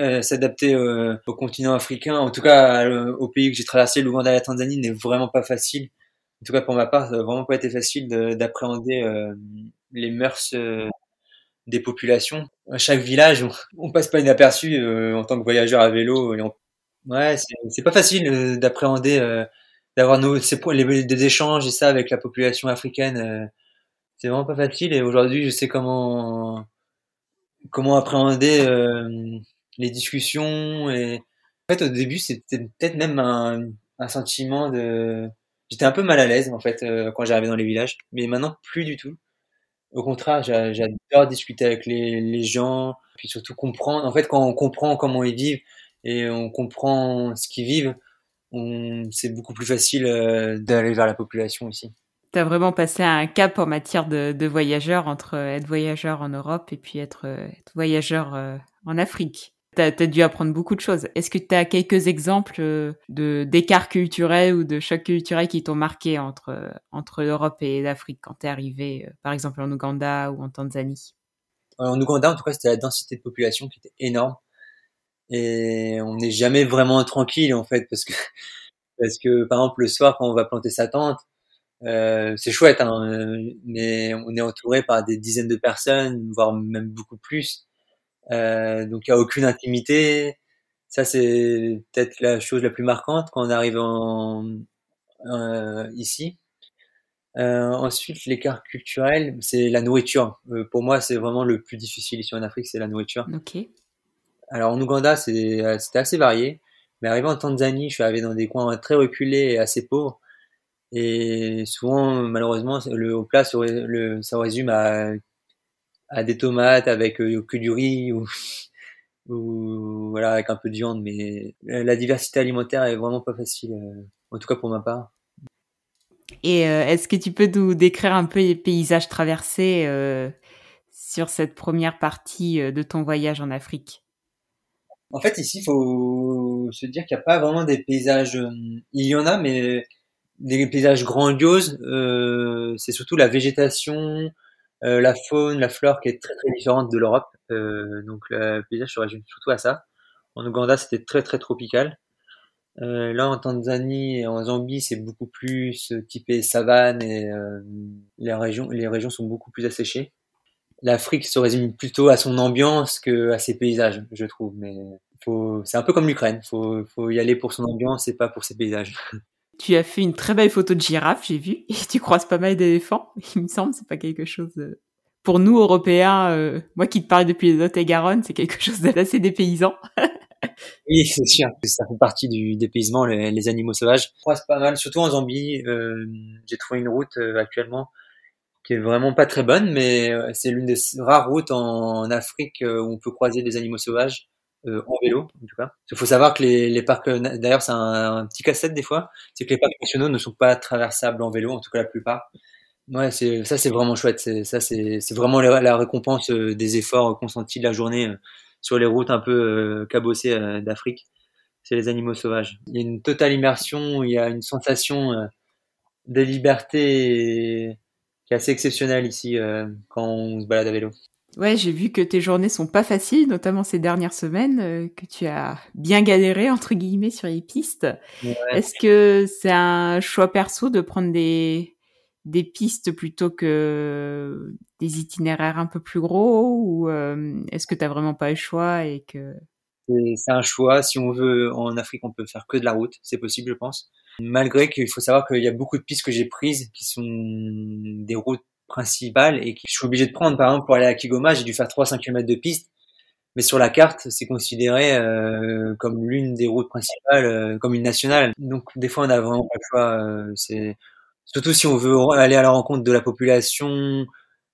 Euh, s'adapter euh, au continent africain, en tout cas au pays que j'ai traversé, l'Ouganda et la Tanzanie, n'est vraiment pas facile. En tout cas pour ma part, ça n'a vraiment pas été facile d'appréhender euh, les mœurs euh, des populations. Chaque village, on, passe pas inaperçu en tant que voyageur à vélo. Ouais, c'est pas facile d'appréhender, d'avoir nos ces, les, des échanges et ça avec la population africaine. c'est vraiment pas facile. Et aujourd'hui, je sais comment comment appréhender les discussions et en fait au début c'était peut-être même un, un, sentiment de j'étais un peu mal à l'aise en fait euh, quand j'arrivais dans les villages mais maintenant plus du tout au contraire j'adore discuter avec les, gens puis surtout comprendre. En fait quand on comprend comment ils vivent et on comprend ce qu'ils vivent c'est beaucoup plus facile euh, d'aller vers la population ici. Tu as vraiment passé un cap en matière de, de voyageur entre être voyageur en Europe et puis être, être voyageur euh, en Afrique tu as, dû apprendre beaucoup de choses. Est-ce que tu as quelques exemples euh, de d'écarts culturels ou de chocs culturels qui t'ont marqué entre entre l'Europe et l'Afrique quand tu es arrivé, euh, par exemple en Ouganda ou en Tanzanie? En Ouganda, en tout cas, c'était la densité de population qui était énorme. Et on n'est jamais vraiment tranquille en fait parce que parce que par exemple le soir quand on va planter sa tente euh, c'est chouette hein, mais on est entouré par des dizaines de personnes voire même beaucoup plus euh, donc il n'y a aucune intimité. Ça c'est peut-être la chose la plus marquante quand on arrive en, euh, ici. Euh, ensuite, l'écart culturel, c'est la nourriture. Pour moi, c'est vraiment le plus difficile ici en Afrique, c'est la nourriture. Ok. Alors en Ouganda, c'était assez varié, mais arrivé en Tanzanie, je suis arrivé dans des coins très reculés et assez pauvres. Et souvent, malheureusement, le au plat, ça résume à à des tomates avec euh, que du riz ou, ou voilà avec un peu de viande mais la diversité alimentaire est vraiment pas facile euh, en tout cas pour ma part et euh, est-ce que tu peux nous décrire un peu les paysages traversés euh, sur cette première partie de ton voyage en Afrique? En fait, ici, il faut se dire qu'il n'y a pas vraiment des paysages. Il y en a, mais des paysages grandioses. Euh, c'est surtout la végétation, euh, la faune, la flore qui est très très différente de l'Europe. Euh, donc le paysage se résume surtout à ça. En Ouganda, c'était très très tropical. Euh, là, en Tanzanie et en Zambie, c'est beaucoup plus typé savane et les régions les régions sont beaucoup plus asséchées. L'Afrique se résume plutôt à son ambiance que à ses paysages, je trouve. Mais faut, c'est un peu comme l'Ukraine. Faut, faut y aller pour son ambiance et pas pour ses paysages. Tu as fait une très belle photo de girafe, j'ai vu, et tu croises pas mal d'éléphants. Il me semble, c'est pas quelque chose de... pour nous Européens. Euh, moi qui te parle depuis les Lot-et-Garonne, c'est quelque chose d'assez dépaysant. oui, c'est sûr. Ça fait partie du dépaysement, les, animaux sauvages. Je croise pas mal, surtout en Zambie. Euh, j'ai trouvé une route euh, actuellement qui est vraiment pas très bonne, mais c'est l'une des rares routes en Afrique où on peut croiser des animaux sauvages. Euh, en vélo, en tout cas. Il faut savoir que les, les parcs, euh, d'ailleurs, c'est un, petit casse-tête des fois, c'est que les parcs nationaux ne sont pas traversables en vélo, en tout cas la plupart. Ouais, c'est ça, c'est vraiment chouette. C'est ça, c'est vraiment la, récompense euh, des efforts consentis de la journée sur les routes un peu cabossées d'Afrique. C'est les animaux sauvages. Il y a une totale immersion, il y a une sensation de liberté qui est assez exceptionnelle ici quand on se balade à vélo. Ouais, j'ai vu que tes journées sont pas faciles, notamment ces dernières semaines, euh, que tu as bien galéré entre guillemets sur les pistes. Est-ce que c'est un choix perso de prendre des des pistes plutôt que des itinéraires un peu plus gros ou euh, est-ce que tu as vraiment pas le choix et que c'est un choix. Si on veut, en Afrique, on peut faire que de la route. C'est possible, je pense. Malgré qu'il faut savoir qu'il y a beaucoup de pistes que j'ai prises qui sont des routes principale et que je suis obligé de prendre. Par exemple, pour aller à Kigoma, j'ai dû faire 300 km de piste. Mais sur la carte, c'est considéré euh, comme l'une des routes principales, euh, comme une nationale. Donc des fois, on a vraiment pas le choix. Euh, surtout si on veut aller à la rencontre de la population.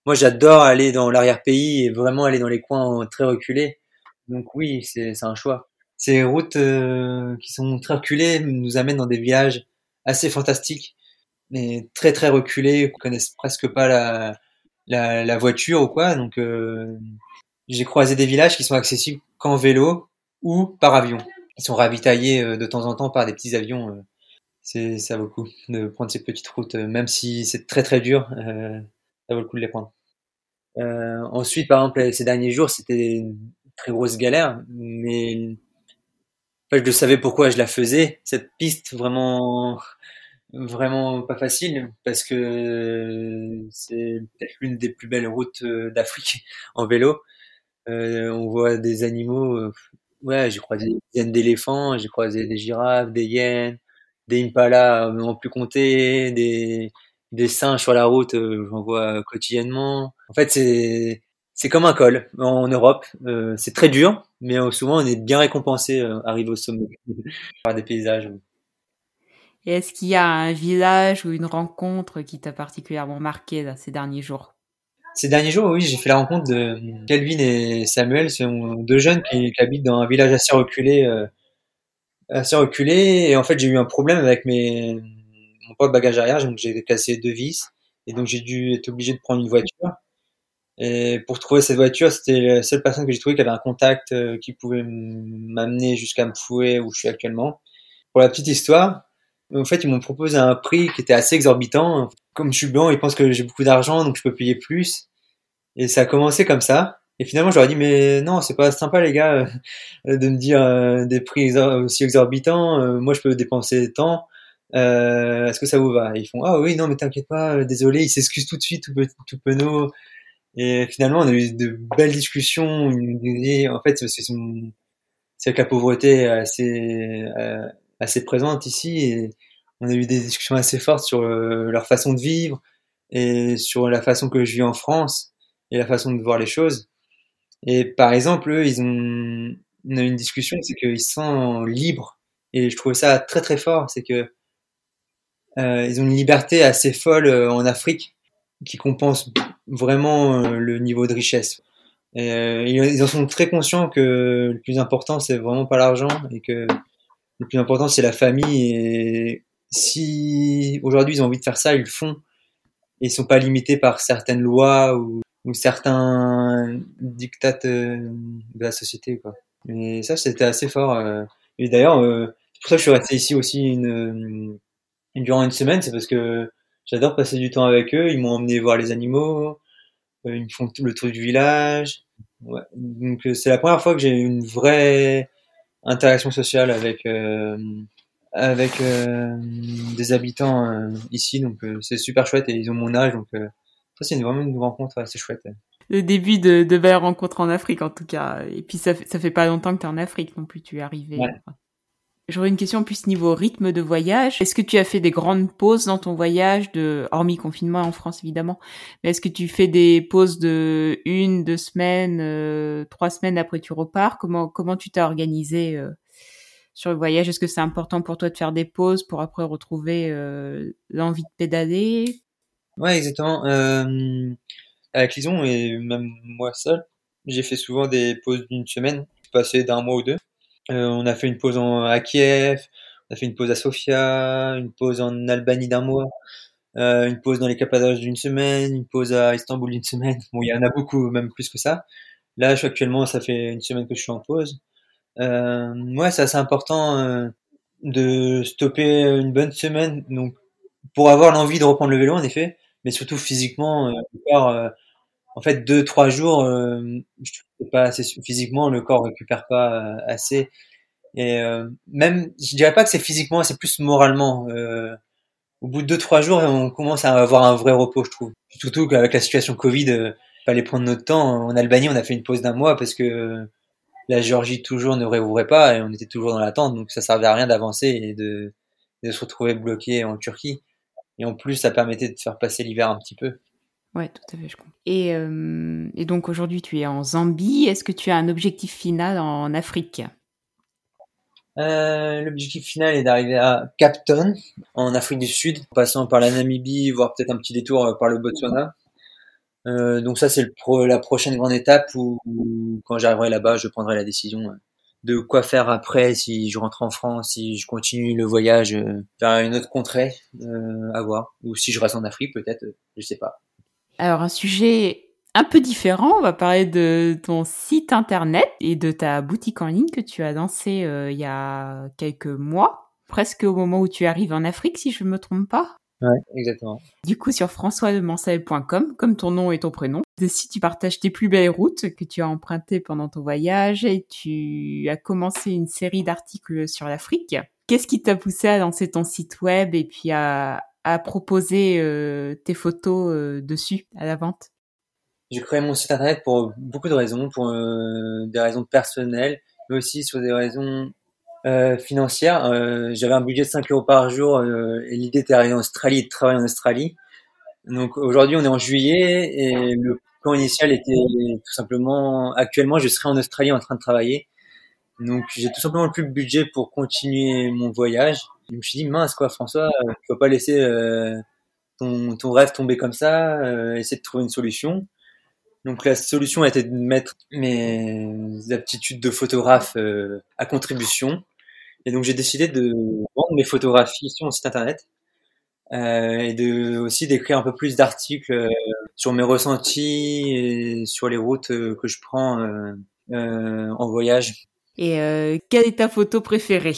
Moi, j'adore aller dans l'arrière-pays et vraiment aller dans les coins très reculés. Donc oui, c'est un choix. Ces routes qui sont très reculées nous amènent dans des villages assez fantastiques mais très très reculés, connaissent presque pas la, la, voiture ou quoi. Donc euh, j'ai croisé des villages qui sont accessibles qu'en vélo ou par avion. Ils sont ravitaillés euh, de temps en temps par des petits avions. Euh. c'est ça vaut le coup de prendre ces petites routes, même si c'est très très dur, ça vaut le coup de les prendre. ensuite, par exemple, ces derniers jours, c'était une très grosse galère, mais je savais pourquoi je la faisais. Cette piste vraiment vraiment pas facile parce que c'est peut-être l'une des plus belles routes euh, d'Afrique en vélo. Euh, on voit des animaux. Euh, ouais, j'ai croisé des dizaines d'éléphants, j'ai croisé des girafes, des hyènes, des impalas, non plus compter, des singes sur la route, j'en vois quotidiennement. En fait, c'est c'est comme un col en Europe. c'est très dur, mais souvent on est bien récompensé arrivé au sommet par des paysages. Est-ce qu'il y a un village ou une rencontre qui t'a particulièrement marqué ces derniers jours? Ces derniers jours, oui, j'ai fait la rencontre de Calvin et Samuel, ce sont deux jeunes qui, habitent dans un village assez reculé, euh, assez reculé. Et en fait, j'ai eu un problème avec mes mon pote bagage arrière, donc j'ai cassé deux vis, et donc j'ai dû être obligé de prendre une voiture. Et pour trouver cette voiture, c'était la seule personne que j'ai trouvé qui avait un contact euh, qui pouvait m'amener jusqu'à Mfoué où je suis actuellement. Pour la petite histoire, en fait, ils m'ont proposé un prix qui était assez exorbitant. Comme je suis blanc, ils pensent que j'ai beaucoup d'argent, donc je peux payer plus. Et ça a commencé comme ça. Et finalement, je leur ai dit, mais non, c'est pas sympa, les gars, euh, de me dire euh, des prix aussi exorbitants. Euh, moi, je peux dépenser tant. Est-ce que ça vous va? Ils font, ah oui, non, mais t'inquiète pas, désolé. Ils s'excusent tout de suite, tout, tout penaud. Et finalement, on a eu de belles discussions. En fait, c'est que la pauvreté assez, assez présente ici et on a eu des discussions assez fortes sur euh, leur façon de vivre et sur la façon que je vis en France et la façon de voir les choses. Et par exemple, eux, ils ont, on a eu une discussion, c'est qu'ils sentent libres et je trouve ça très très fort, c'est que euh, ils ont une liberté assez folle euh, en Afrique qui compense vraiment le niveau de richesse. Et, ils en sont très conscients que le plus important c'est vraiment pas l'argent et que le plus important, c'est la famille. Et si aujourd'hui ils ont envie de faire ça, ils le font. Et ils sont pas limités par certaines lois ou, certains dictats euh, de la société. Quoi. Et ça, c'était assez fort. Euh. Et d'ailleurs, euh, c'est pour ça que je suis resté ici aussi une, durant une semaine. C'est parce que j'adore passer du temps avec eux. Ils m'ont emmené voir les animaux. Ils me font le tour du village. Ouais. Donc c'est la première fois que j'ai une vraie interaction sociale avec euh, avec euh, des habitants euh, ici, donc c'est super chouette et ils ont mon âge, donc ça c'est vraiment une rencontre assez chouette. Le début de, de belles rencontres en Afrique en tout cas, et puis ça fait, ça fait pas longtemps que tu es en Afrique non plus, tu es arrivé. J'aurais une question plus niveau rythme de voyage. Est-ce que tu as fait des grandes pauses dans ton voyage, hormis confinement en France évidemment, mais est-ce que tu fais des pauses de une, deux semaines, euh, trois semaines après tu repars? Comment comment tu t'es organisé euh, sur le voyage? Est-ce que c'est important pour toi de faire des pauses pour après retrouver euh, l'envie de pédaler? Ouais, exactement. avec Lison et même moi seul, j'ai fait souvent des pauses d'une semaine, passé d'un mois ou deux. Euh, on a fait une pause en, à Kiev, on a fait une pause à Sofia, une pause en Albanie d'un mois, euh, une pause dans les Cappadoces d'une semaine, une pause à Istanbul d'une semaine. Bon, il y en a beaucoup, même plus que ça. Là, je suis actuellement, ça fait une semaine que je suis en pause. Euh, ouais, c'est assez important euh, de stopper une bonne semaine, donc pour avoir l'envie de reprendre le vélo, en effet, mais surtout physiquement. Euh, en fait, deux, trois jours, euh, je trouve pas assez physiquement, le corps récupère pas euh, assez. Et euh, même, je dirais pas que c'est physiquement, c'est plus moralement. Euh, au bout de deux, trois jours, on commence à avoir un vrai repos, je trouve. Surtout qu'avec la situation Covid, euh, fallait prendre notre temps. En Albanie, on a fait une pause d'un mois parce que la Géorgie toujours ne réouvrait pas et on était toujours dans l'attente, donc ça servait à rien d'avancer et de, de se retrouver bloqué en Turquie. Et en plus, ça permettait de faire passer l'hiver un petit peu. Ouais, tout à fait, je comprends. Et, euh, et donc aujourd'hui, tu es en Zambie. Est-ce que tu as un objectif final en Afrique? Euh, L'objectif final est d'arriver à Cap Town, en Afrique du Sud, en passant par la Namibie, voire peut-être un petit détour euh, par le Botswana. Donc ça, c'est pro la prochaine grande étape où, quand j'arriverai là-bas, je prendrai la décision de quoi faire après, si je rentre en France, si je continue le voyage vers une autre contrée, à voir, ou si je reste en Afrique, peut-être, je sais pas. Alors un sujet un peu différent, on va parler de ton site internet et de ta boutique en ligne que tu as lancé euh, il y a quelques mois, presque au moment où tu arrives en Afrique, si je ne me trompe pas. Ouais, exactement. Du coup, sur françoisdemancel.com, comme ton nom et ton prénom, si tu partages tes plus belles routes que tu as empruntées pendant ton voyage et tu as commencé une série d'articles sur l'Afrique. Qu'est-ce qui t'a poussé à lancer ton site web et puis à, à proposer euh, tes photos euh, dessus à la vente J'ai créé mon site internet pour beaucoup de raisons, pour euh, des raisons personnelles, mais aussi sur des raisons financières. J'avais un budget de 5 euros par jour et l'idée était d'arriver en Australie et de travailler en Australie. Donc aujourd'hui, on est en juillet et le plan initial était tout simplement, actuellement, je serais en Australie en train de travailler. Donc j'ai tout simplement plus de budget pour continuer mon voyage. Je me suis dit, mince quoi, François, euh, tu vas pas laisser euh, ton, ton, rêve tomber comme ça, euh, essayer de trouver une solution. Donc la solution a été de mettre mes aptitudes de photographe euh, à contribution. Et donc j'ai décidé de vendre mes photographies sur mon site internet euh, et de aussi d'écrire un peu plus d'articles euh, sur mes ressentis et sur les routes que je prends en voyage. Et quelle est ta photo préférée?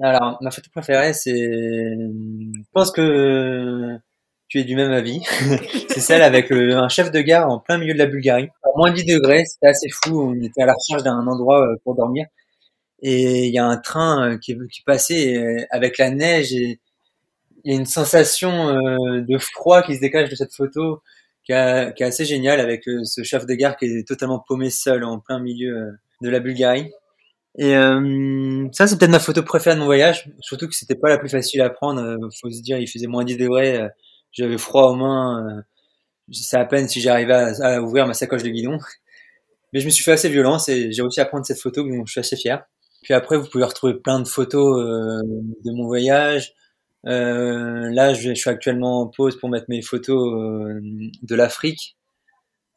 Alors, ma photo préférée, c'est, je pense que tu es du même avis. c'est celle avec un chef de gare en plein milieu de la Bulgarie. À moins 10 degrés, c'était assez fou. On était à la recherche d'un endroit euh, pour dormir. Et il y a un train euh, qui, qui passait euh, avec la neige et il y a une sensation de froid qui se dégage de cette photo qui, est assez géniale avec ce chef de gare qui est totalement paumé seul en plein milieu de la Bulgarie. Et euh, ça, c'est peut-être ma photo préférée de mon voyage. Surtout que c'était pas la plus facile à prendre. Euh, faut se dire, il faisait moins 10 degrés. Euh, j'avais froid aux mains. c'est à peine si j'arrivais à, ouvrir ma sacoche de guidon. Mais je me suis fait assez violence et j'ai réussi à prendre cette photo dont je suis assez fier. Puis après, vous pouvez retrouver plein de photos de mon voyage. là, je, je, suis actuellement en pause pour mettre mes photos de l'Afrique,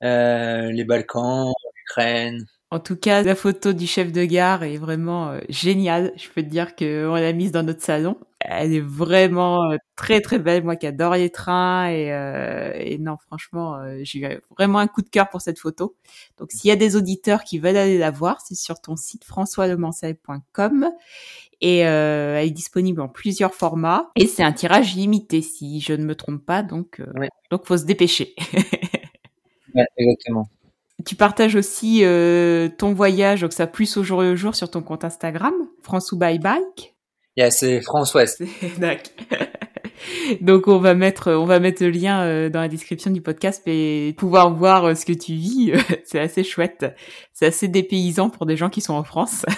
les Balkans, l'Ukraine, en tout cas, la photo du chef de gare est vraiment euh, géniale. Je peux te dire qu'on l'a mise dans notre salon. Elle est vraiment euh, très très belle. Moi qui adore les trains et, euh, et non, franchement, j'ai eu vraiment un coup de cœur pour cette photo. Donc s'il y a des auditeurs qui veulent aller la voir, c'est sur ton site françoislemanceil.com et elle est disponible en plusieurs formats et c'est un tirage limité si je ne me trompe pas. Donc donc faut se dépêcher. ouais, exactement. Tu partages aussi euh, ton voyage, donc ça plus au jour le jour sur ton compte Instagram, France ou Bye Bike. Yeah, c'est France Ouest. donc on va mettre on va mettre le lien euh, dans la description du podcast et pouvoir voir euh, ce que tu vis, c'est assez chouette. C'est assez dépaysant pour des gens qui sont en France.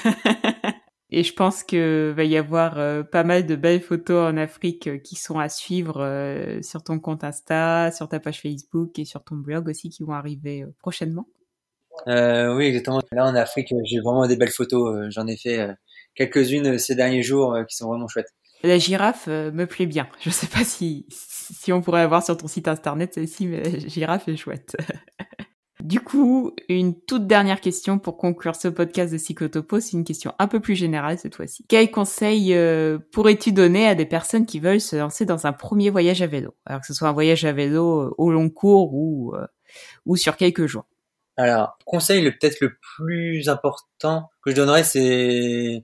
Et je pense que va y avoir euh, pas mal de belles photos en Afrique euh, qui sont à suivre euh, sur ton compte Insta, sur ta page Facebook et sur ton blog aussi qui vont arriver prochainement. Oui, exactement. Là en Afrique, j'ai vraiment des belles photos. J'en ai fait quelques-unes ces derniers jours qui sont vraiment chouettes. La girafe me plaît bien. Je sais pas si si on pourrait avoir sur ton site internet celle-ci, mais la girafe est chouette. Du coup, une toute dernière question pour conclure ce podcast de Cyclotopo, c'est une question un peu plus générale cette fois-ci. Quel conseil euh, pourrais-tu donner à des personnes qui veulent se lancer dans un premier voyage à vélo? Alors que ce soit un voyage à vélo euh, au long cours ou, euh, ou sur quelques jours Alors, conseil peut-être le plus important que je donnerais, c'est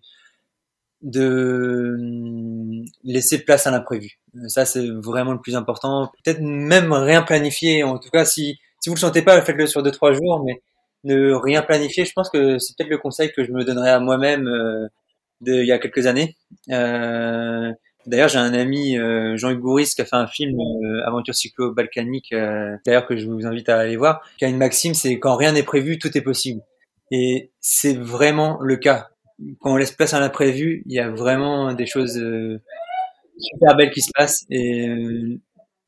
de hum, laisser place à l'imprévu. Ça, c'est vraiment le plus important. Peut-être même rien planifier. En tout cas, si si vous le sentez pas, faites-le sur deux trois jours, mais ne rien planifier. Je pense que c'est peut-être le conseil que je me donnerais à moi-même euh, il y a quelques années. Euh, D'ailleurs, j'ai un ami euh, Jean-Hugues Bourris qui a fait un film euh, Aventure cyclo-balkanique, euh, d'ailleurs que je vous invite à aller voir. Qui a une maxime, c'est quand rien n'est prévu, tout est possible. Et c'est vraiment le cas. Quand on laisse place à l'imprévu, il y a vraiment des choses super belles qui se passent. Et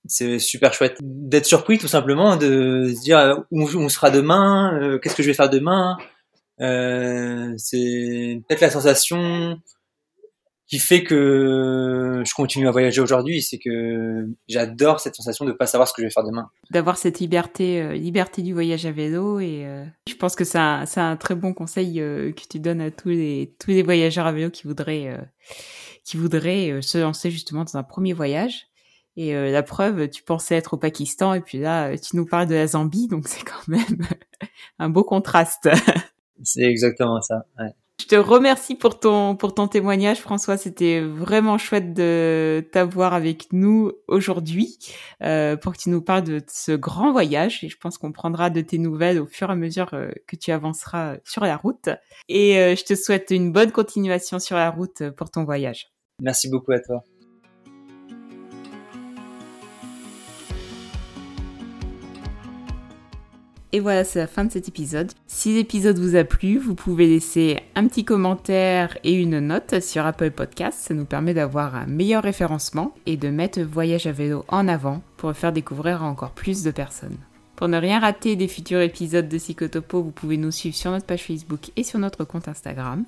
c'est super chouette d'être surpris tout simplement, de se dire euh, où on sera demain, euh, qu'est-ce que je vais faire demain. Euh, c'est peut-être la sensation qui fait que je continue à voyager aujourd'hui, c'est que j'adore cette sensation de pas savoir ce que je vais faire demain. D'avoir cette liberté, liberté du voyage à vélo et je pense que c'est un, un, très bon conseil que tu donnes à tous les tous les voyageurs à vélo qui voudraient qui voudraient se lancer justement dans un premier voyage. Et euh, la preuve, tu pensais être au Pakistan et puis là, tu nous parles de la Zambie, donc c'est quand même un beau contraste. c'est exactement ça. Ouais. Je te remercie pour ton, pour ton témoignage, François. C'était vraiment chouette de t'avoir avec nous aujourd'hui euh, pour que tu nous parles de ce grand voyage. Et je pense qu'on prendra de tes nouvelles au fur et à mesure euh, que tu avanceras sur la route. Et euh, je te souhaite une bonne continuation sur la route pour ton voyage. Merci beaucoup à toi. Et voilà, c'est la fin de cet épisode. Si l'épisode vous a plu, vous pouvez laisser un petit commentaire et une note sur Apple Podcast. Ça nous permet d'avoir un meilleur référencement et de mettre Voyage à vélo en avant pour le faire découvrir à encore plus de personnes. Pour ne rien rater des futurs épisodes de Psychotopo, vous pouvez nous suivre sur notre page Facebook et sur notre compte Instagram.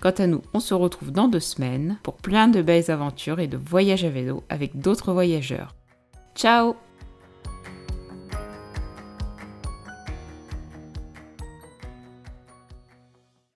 Quant à nous, on se retrouve dans deux semaines pour plein de belles aventures et de voyages à vélo avec d'autres voyageurs. Ciao